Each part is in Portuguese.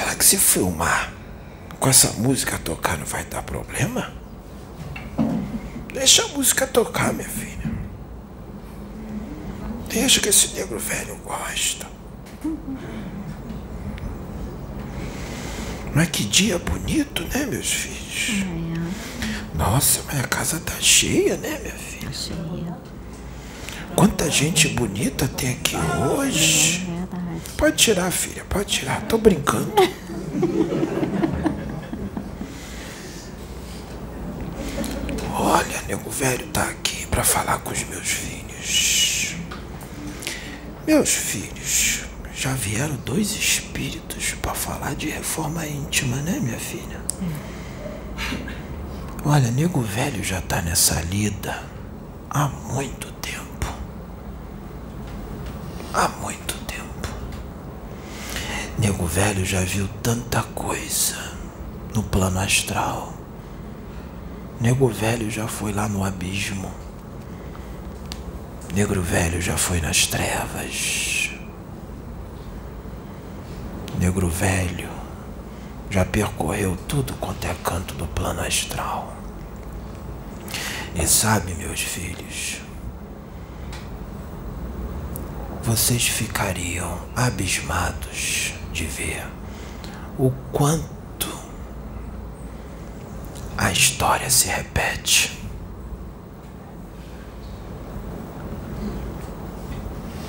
Será que se filmar com essa música tocar não vai dar problema? Deixa a música tocar, minha filha. Deixa que esse negro velho gosta. Mas que dia bonito, né, meus filhos? Nossa, mas a casa tá cheia, né, minha filha? Tá cheia. Quanta gente bonita tem aqui hoje. É. Pode tirar, filha, pode tirar. Tô brincando. Olha, nego velho tá aqui pra falar com os meus filhos. Meus filhos, já vieram dois espíritos pra falar de reforma íntima, né, minha filha? Olha, nego velho já tá nessa lida há muito tempo. Há muito tempo. Nego velho já viu tanta coisa no plano astral. Nego velho já foi lá no abismo. Negro velho já foi nas trevas. Negro velho já percorreu tudo quanto é canto do plano astral. E sabe, meus filhos, vocês ficariam abismados de ver o quanto a história se repete.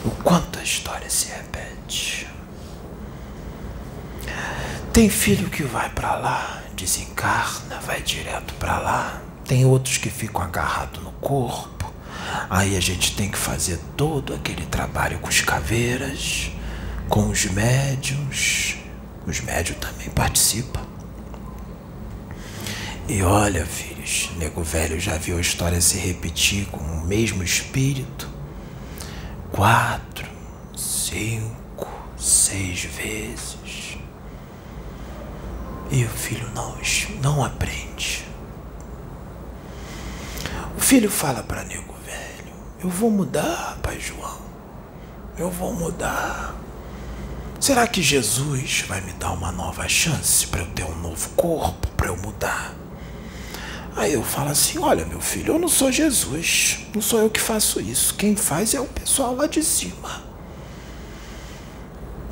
O quanto a história se repete. Tem filho que vai pra lá, desencarna, vai direto pra lá. Tem outros que ficam agarrados no corpo. Aí a gente tem que fazer todo aquele trabalho com os caveiras, com os médiums. Os médiums também participam. E olha, filhos, nego velho já viu a história se repetir com o mesmo espírito quatro, cinco, seis vezes. E o filho não, não aprende. O filho fala para nego velho: Eu vou mudar, pai João. Eu vou mudar. Será que Jesus vai me dar uma nova chance para eu ter um novo corpo, para eu mudar? Aí eu falo assim: Olha, meu filho, eu não sou Jesus. Não sou eu que faço isso. Quem faz é o pessoal lá de cima.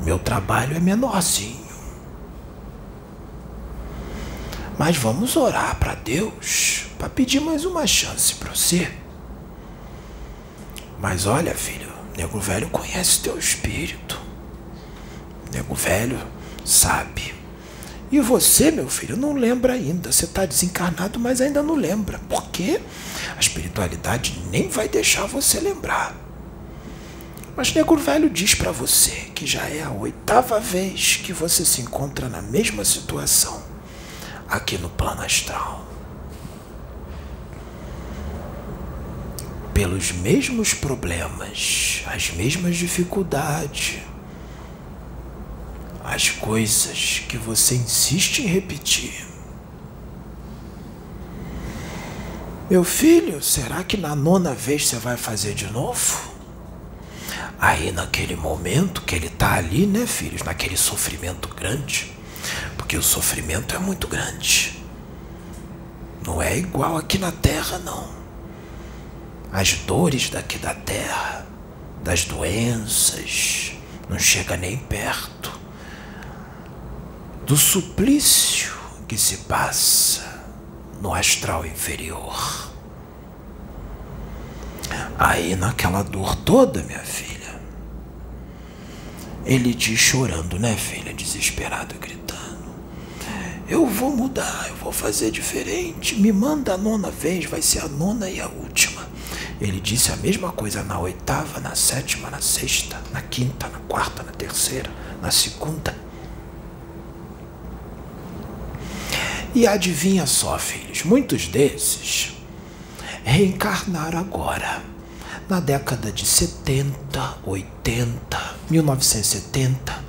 Meu trabalho é menorzinho. Mas vamos orar para Deus para pedir mais uma chance para você. Mas olha, filho, nego velho conhece teu espírito. Nego velho sabe. E você, meu filho, não lembra ainda. Você está desencarnado, mas ainda não lembra. Por quê? A espiritualidade nem vai deixar você lembrar. Mas Negro Velho diz para você que já é a oitava vez que você se encontra na mesma situação aqui no plano astral. Pelos mesmos problemas, as mesmas dificuldades, as coisas que você insiste em repetir. Meu filho, será que na nona vez você vai fazer de novo? Aí naquele momento que ele está ali, né, filhos, naquele sofrimento grande, porque o sofrimento é muito grande. Não é igual aqui na terra, não. As dores daqui da terra, das doenças, não chega nem perto do suplício que se passa no astral inferior. Aí, naquela dor toda, minha filha, ele diz chorando, né, filha, desesperado, gritando: Eu vou mudar, eu vou fazer diferente. Me manda a nona vez, vai ser a nona e a última. Ele disse a mesma coisa na oitava, na sétima, na sexta, na quinta, na quarta, na terceira, na segunda. E adivinha só, filhos, muitos desses reencarnaram agora, na década de 70, 80, 1970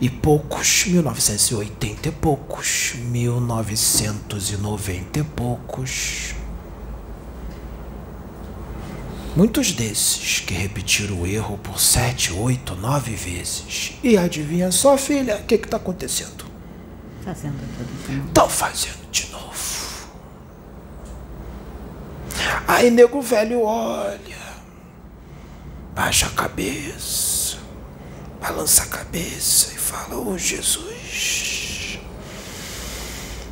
e poucos, 1980 e poucos, 1990 e poucos. Muitos desses que repetiram o erro por sete, oito, nove vezes. E adivinha só, filha, o que está acontecendo? Fazendo tudo de novo. Estão fazendo de novo. Aí nego velho olha, baixa a cabeça, balança a cabeça e fala: Ô oh, Jesus,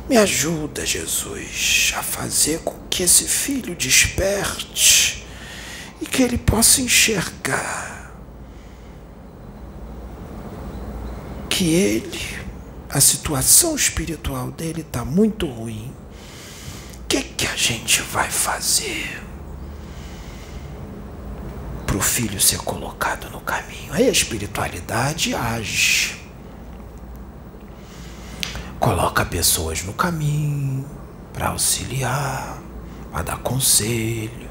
me ajuda, Jesus, a fazer com que esse filho desperte e que ele possa enxergar que ele, a situação espiritual dele está muito ruim. O que, que a gente vai fazer para o filho ser colocado no caminho? Aí a espiritualidade age. Coloca pessoas no caminho para auxiliar, para dar conselho.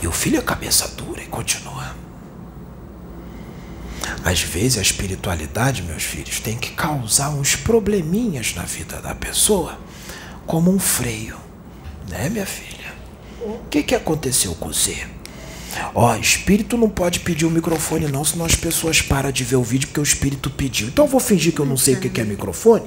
E o filho é cabeça dura e continua. Às vezes a espiritualidade, meus filhos, tem que causar uns probleminhas na vida da pessoa, como um freio, né, minha filha? O que, que aconteceu com você? Ó, espírito não pode pedir o microfone não, senão as pessoas param de ver o vídeo porque o espírito pediu. Então eu vou fingir que eu não sei o que é microfone,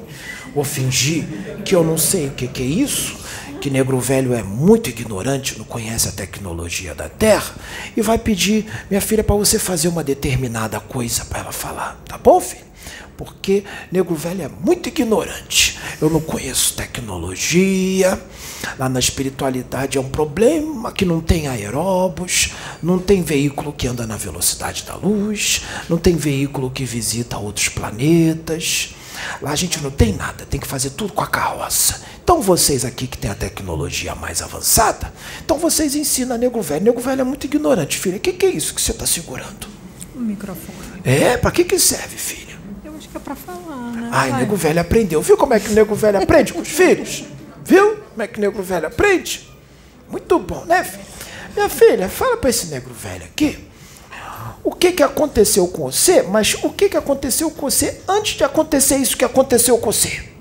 vou fingir que eu não sei o que é isso, que negro velho é muito ignorante, não conhece a tecnologia da Terra, e vai pedir, minha filha, para você fazer uma determinada coisa para ela falar. Tá bom, filho? Porque negro velho é muito ignorante. Eu não conheço tecnologia. Lá na espiritualidade é um problema que não tem aeróbus, não tem veículo que anda na velocidade da luz, não tem veículo que visita outros planetas. Lá a gente não tem nada, tem que fazer tudo com a carroça. Então vocês aqui que têm a tecnologia mais avançada, então vocês ensinam nego velho. Nego velho é muito ignorante, filha. O que, que é isso que você está segurando? O microfone. É, para que, que serve, filha? Eu acho que é para falar, né? Ai, Vai. nego velho aprendeu. Viu como é que o nego velho aprende com os filhos? Viu como é que o nego velho aprende? Muito bom, né, filha? Minha filha, fala para esse negro velho aqui o que, que aconteceu com você, mas o que, que aconteceu com você antes de acontecer isso que aconteceu com você.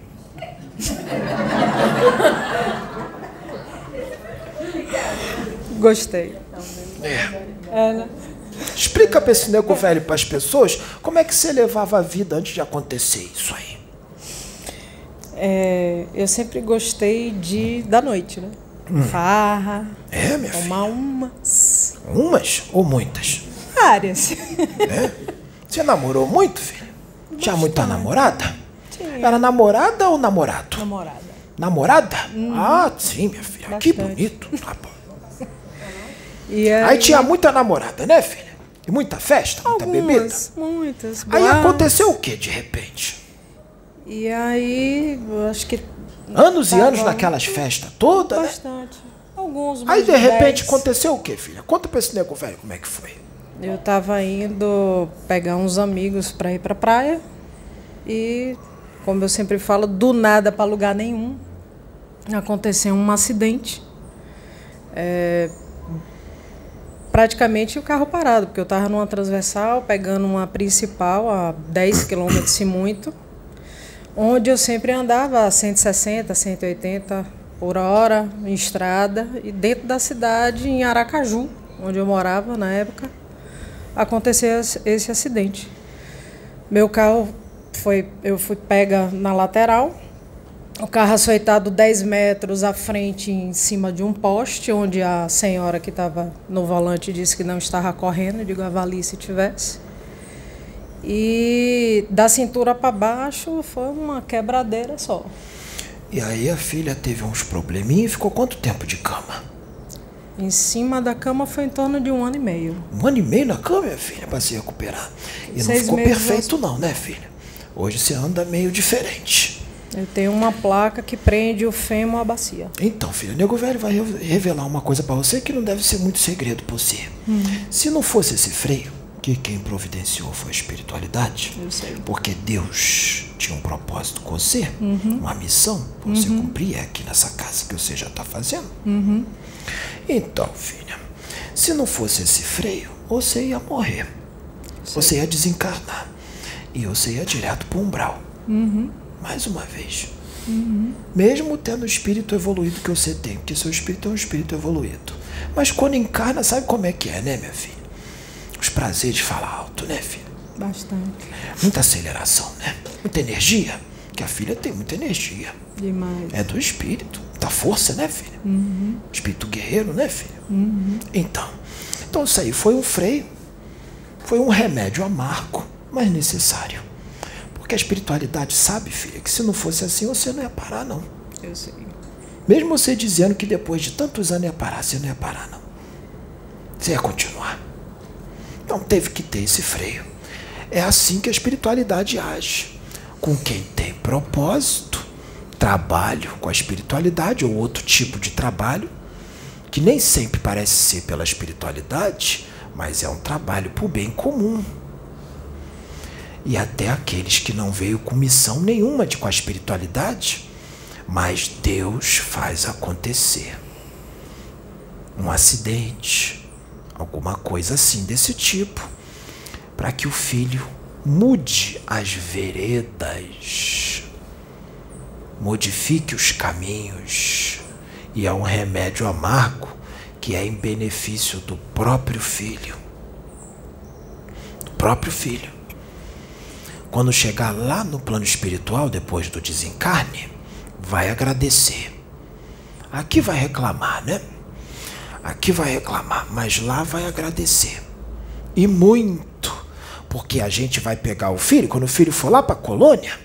Gostei. É. É, né? Explica para esse nego velho para as pessoas como é que você levava a vida antes de acontecer isso aí. É, eu sempre gostei de da noite, né? Farra, É, minha filha? tomar umas Umas ou muitas? áreas. É? Você namorou muito, filha? Tinha muita namorada? Tinha. Era namorada ou namorado? Namorada. Namorada? Ah, sim, minha filha. Que Bastante. bonito. Tá bom. E aí, Aí tinha muita namorada, né, filha? E muita festa, muita bebida. algumas, muitas. Aí boates. aconteceu o que de repente? E aí, acho que Anos e anos Tava naquelas festas todas, né? bastante. Alguns Aí de repente dez. aconteceu o que, filha? Conta pra esse nego velho como é que foi. Eu tava indo pegar uns amigos para ir pra praia e, como eu sempre falo, do nada para lugar nenhum, aconteceu um acidente. É, praticamente o carro parado, porque eu tava numa transversal pegando uma principal a 10 km e muito, onde eu sempre andava a 160, 180 por hora em estrada e dentro da cidade em Aracaju, onde eu morava na época aconteceu esse acidente. Meu carro foi, eu fui pega na lateral, o carro açoitado 10 metros à frente em cima de um poste, onde a senhora que estava no volante disse que não estava correndo, eu digo avalie se tivesse. E da cintura para baixo foi uma quebradeira só. E aí a filha teve uns probleminhas e ficou quanto tempo de cama? Em cima da cama foi em torno de um ano e meio. Um ano e meio na cama, minha filha, pra se recuperar. E não Seis ficou meses perfeito não, né, filha? Hoje você anda meio diferente. Eu tenho uma placa que prende o fêmur à bacia. Então, filha, o nego velho vai re- revelar uma coisa pra você que não deve ser muito segredo pra você. Se não fosse esse freio, que quem providenciou foi a espiritualidade, Eu sei. porque Deus tinha um propósito com você, uma missão pra você cumprir é aqui nessa casa que você já está fazendo. Então, filha, se não fosse esse freio, você ia morrer. Você ia desencarnar. E você ia direto para o umbral. Mais uma vez. Mesmo tendo o espírito evoluído que você tem, porque seu espírito é um espírito evoluído. Mas quando encarna, sabe como é que é, né, minha filha? Os prazeres falam alto, né, filha? Bastante. Muita aceleração, né? Muita energia. Que a filha tem muita energia. Demais. É do espírito. Da força, né, filha? Espírito guerreiro, né, filha? Então. Então isso aí foi um freio. Foi um remédio amargo, mas necessário. Porque a espiritualidade sabe, filha, que se não fosse assim, você não ia parar, não. Eu sei. Mesmo você dizendo que depois de tantos anos ia parar, você não ia parar, não. Você ia continuar. Então teve que ter esse freio. É assim que a espiritualidade age. Com quem tem propósito, trabalho com a espiritualidade ou outro tipo de trabalho, que nem sempre parece ser pela espiritualidade, mas é um trabalho para o bem comum. E até aqueles que não veio com missão nenhuma de com a espiritualidade, mas Deus faz acontecer. Um acidente, alguma coisa assim desse tipo, para que o filho mude as veredas, modifique os caminhos, e é um remédio amargo que é em benefício do próprio filho. Do próprio filho. Quando chegar lá no plano espiritual, depois do desencarne, vai agradecer. Aqui vai reclamar, né? Aqui vai reclamar, mas lá vai agradecer. E muito, porque a gente vai pegar o filho, quando o filho for lá para a colônia,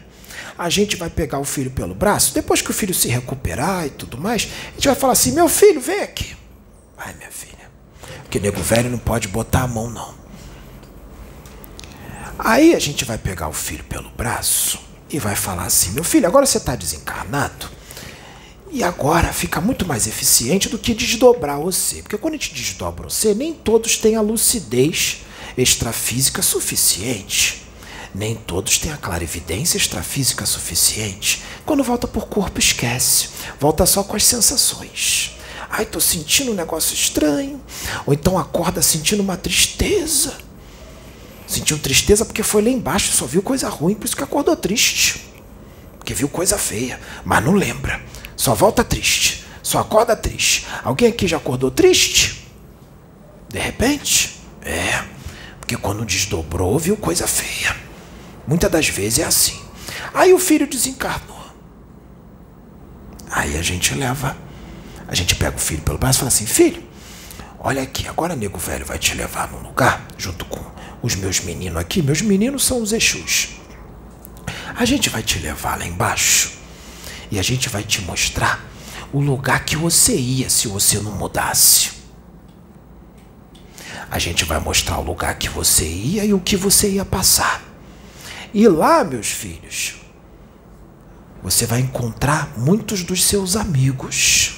a gente vai pegar o filho pelo braço, depois que o filho se recuperar e tudo mais, a gente vai falar assim: meu filho, vem aqui. Vai, minha filha. Porque nego velho não pode botar a mão, não. Aí a gente vai pegar o filho pelo braço e vai falar assim: meu filho, agora você está desencarnado. E agora fica muito mais eficiente do que desdobrar você. Porque quando a gente desdobra você, nem todos têm a lucidez extrafísica suficiente. Nem todos têm a clarividência extrafísica suficiente. Quando volta por corpo, esquece. Volta só com as sensações. Ai, tô sentindo um negócio estranho. Ou então acorda sentindo uma tristeza. Sentiu tristeza porque foi lá embaixo, só viu coisa ruim, por isso que acordou triste. Porque viu coisa feia, mas não lembra. Só volta triste. Só acorda triste. Alguém aqui já acordou triste? De repente? É. Porque quando desdobrou, viu coisa feia. Muitas das vezes é assim. Aí o filho desencarnou. Aí a gente leva, a gente pega o filho pelo braço e fala assim: Filho, olha aqui, agora nego velho vai te levar num lugar, junto com os meus meninos aqui. Meus meninos são os Exus. A gente vai te levar lá embaixo e a gente vai te mostrar o lugar que você ia se você não mudasse. A gente vai mostrar o lugar que você ia e o que você ia passar. E lá, meus filhos, você vai encontrar muitos dos seus amigos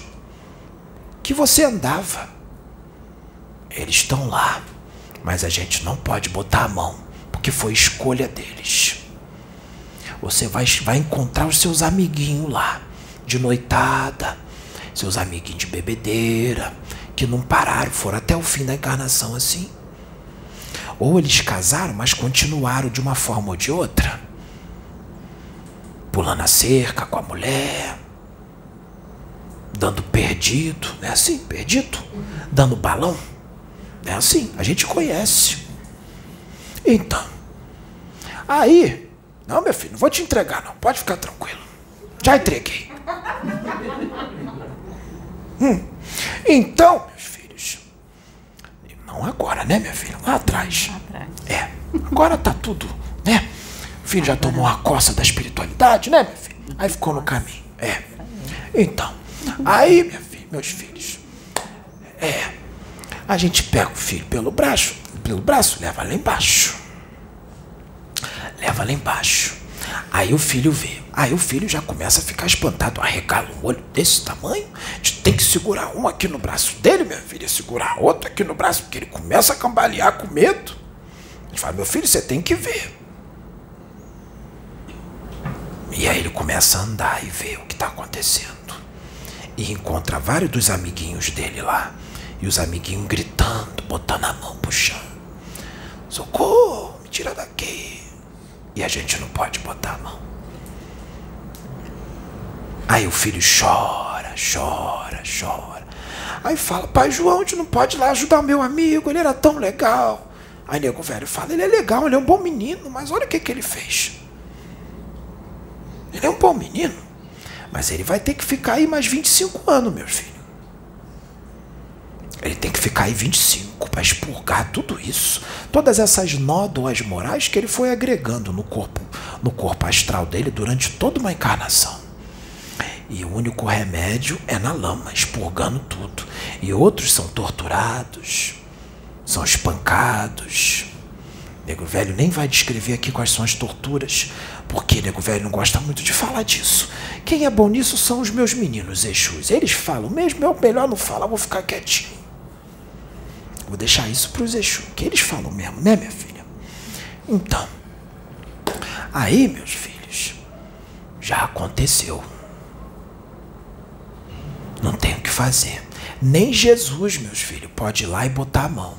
que você andava. Eles estão lá, mas a gente não pode botar a mão, porque foi escolha deles. Você vai, vai encontrar os seus amiguinhos lá, de noitada, seus amiguinhos de bebedeira, que não pararam, foram até o fim da encarnação assim. Ou eles casaram, mas continuaram de uma forma ou de outra. Pulando a cerca com a mulher, dando perdido, não é assim? Perdido? Dando balão. É assim, a gente conhece. Então, aí, não, meu filho, não vou te entregar, não. Pode ficar tranquilo. Já entreguei. Hum. Então, meus filhos, não agora, né, minha filha? Lá atrás. É. Agora tá tudo, né? O filho já tomou a coça da espiritualidade, né, meu filho? Aí ficou no caminho. É. Então, aí, minha filha, meus filhos, é. A gente pega o filho pelo braço, pelo braço, leva lá embaixo. Leva lá embaixo. Aí o filho vê. Aí o filho já começa a ficar espantado. Arregala um olho desse tamanho. A gente tem que segurar um aqui no braço dele, minha filha. Segurar outro aqui no braço, porque ele começa a cambalear com medo. Gente fala, meu filho, você tem que ver. E aí ele começa a andar e ver o que está acontecendo. E encontra vários dos amiguinhos dele lá. E os amiguinhos gritando, botando a mão chão. Socorro, me tira daqui. E a gente não pode botar a mão. Aí o filho chora, chora, chora. Aí fala, pai João, a gente não pode ir lá ajudar meu amigo, ele era tão legal. Aí nego velho fala, ele é legal, ele é um bom menino, mas olha o que, que ele fez. Ele é um bom menino, mas ele vai ter que ficar aí mais 25 anos, meu filho. Ele tem que ficar aí 25 para expurgar tudo isso, todas essas nódoas morais que ele foi agregando no corpo, no corpo astral dele durante toda uma encarnação. E o único remédio é na lama, expurgando tudo. E outros são torturados, são espancados. Nego velho nem vai descrever aqui quais são as torturas, porque nego velho não gosta muito de falar disso. Quem é bom nisso são os meus meninos Exus. Eles falam mesmo, eu melhor não falar, vou ficar quietinho. Vou deixar isso para os Exus, que eles falam mesmo, né, minha filha? Então, aí, meus filhos, já aconteceu. Não tem o que fazer. Nem Jesus, meus filhos, pode ir lá e botar a mão.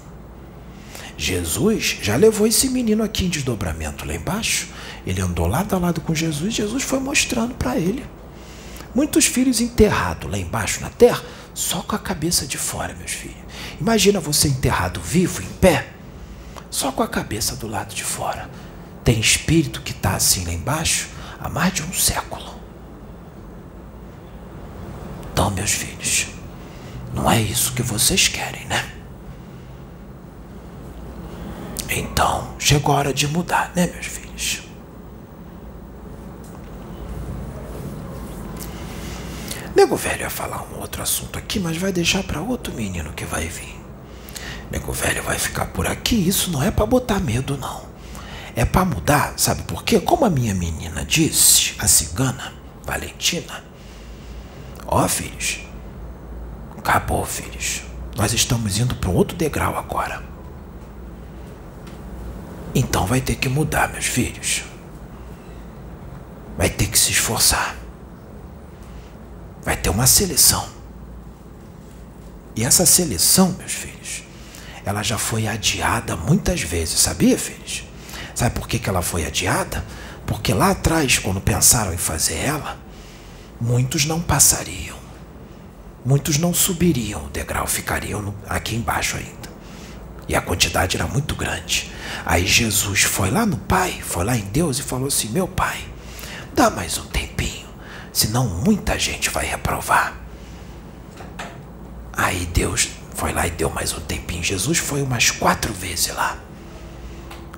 Jesus já levou esse menino aqui em desdobramento lá embaixo. Ele andou lado a lado com Jesus, Jesus foi mostrando para ele. Muitos filhos enterrados lá embaixo na terra, só com a cabeça de fora, meus filhos. Imagina você enterrado vivo, em pé, só com a cabeça do lado de fora. Tem espírito que está assim lá embaixo há mais de um século. Então, meus filhos, não é isso que vocês querem, né? Então, chegou a hora de mudar, né, meus filhos? Nego velho ia falar um outro assunto aqui, mas vai deixar para outro menino que vai vir. Nego velho vai ficar por aqui, isso não é para botar medo, não. É para mudar, sabe por quê? Como a minha menina disse, a cigana, Valentina, Ó, oh, filhos, acabou, filhos. Nós estamos indo para outro degrau agora. Então vai ter que mudar, meus filhos. Vai ter que se esforçar. Vai ter uma seleção. E essa seleção, meus filhos, ela já foi adiada muitas vezes, sabia, filhos? Sabe por que, que ela foi adiada? Porque lá atrás, quando pensaram em fazer ela, muitos não passariam. Muitos não subiriam o degrau, ficariam aqui embaixo ainda. E a quantidade era muito grande. Aí Jesus foi lá no Pai, foi lá em Deus e falou assim: Meu Pai, dá mais um senão muita gente vai reprovar. Aí Deus foi lá e deu mais um tempinho. Jesus foi umas quatro vezes lá.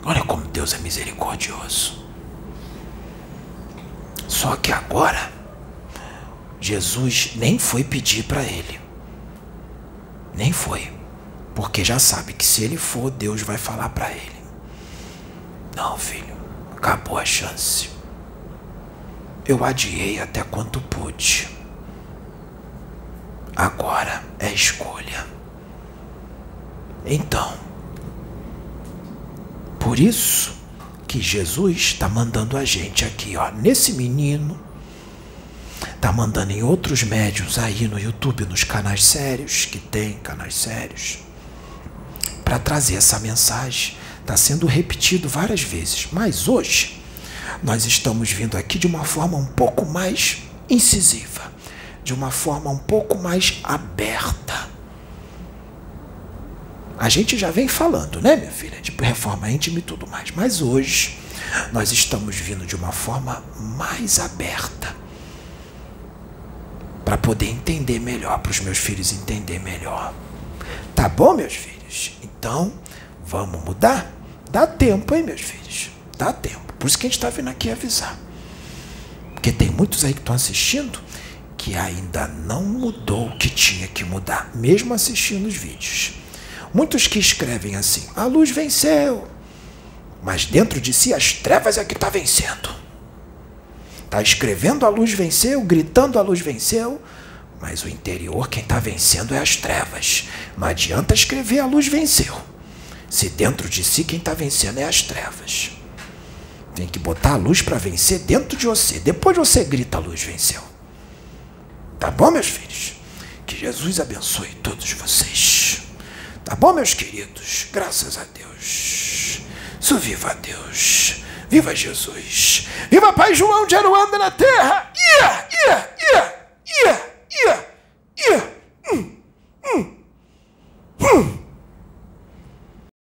Olha como Deus é misericordioso. Só que agora Jesus nem foi pedir para ele. Nem foi. Porque já sabe que se ele for, Deus vai falar para ele. Não, filho, acabou a chance. Eu adiei até quanto pude. Agora é escolha. Então, por isso que Jesus está mandando a gente aqui, ó, nesse menino tá mandando em outros médios aí no YouTube, nos canais sérios, que tem canais sérios, para trazer essa mensagem. Está sendo repetido várias vezes, mas hoje nós estamos vindo aqui de uma forma um pouco mais incisiva, de uma forma um pouco mais aberta. A gente já vem falando, né, minha filha, de reforma íntima e tudo mais, mas hoje nós estamos vindo de uma forma mais aberta para poder entender melhor, para os meus filhos entender melhor. Tá bom, meus filhos? Então, vamos mudar? Dá tempo, hein, meus filhos? Dá tempo. Por isso que a gente está vindo aqui avisar. Porque tem muitos aí que estão assistindo que ainda não mudou o que tinha que mudar, mesmo assistindo os vídeos. Muitos que escrevem assim: a luz venceu, mas dentro de si as trevas é que está vencendo. Está escrevendo a luz venceu, gritando a luz venceu, mas o interior quem está vencendo é as trevas. Não adianta escrever a luz venceu. Se dentro de si quem está vencendo é as trevas. Tem que botar a luz para vencer dentro de você. Depois você grita: a luz venceu. Tá bom, meus filhos? Que Jesus abençoe todos vocês. Tá bom, meus queridos? Graças a Deus. Isso viva a Deus. Viva Jesus. Viva Pai João de Aruanda na terra. Ia, ia, ia, ia, ia, ia. Hum, hum, hum.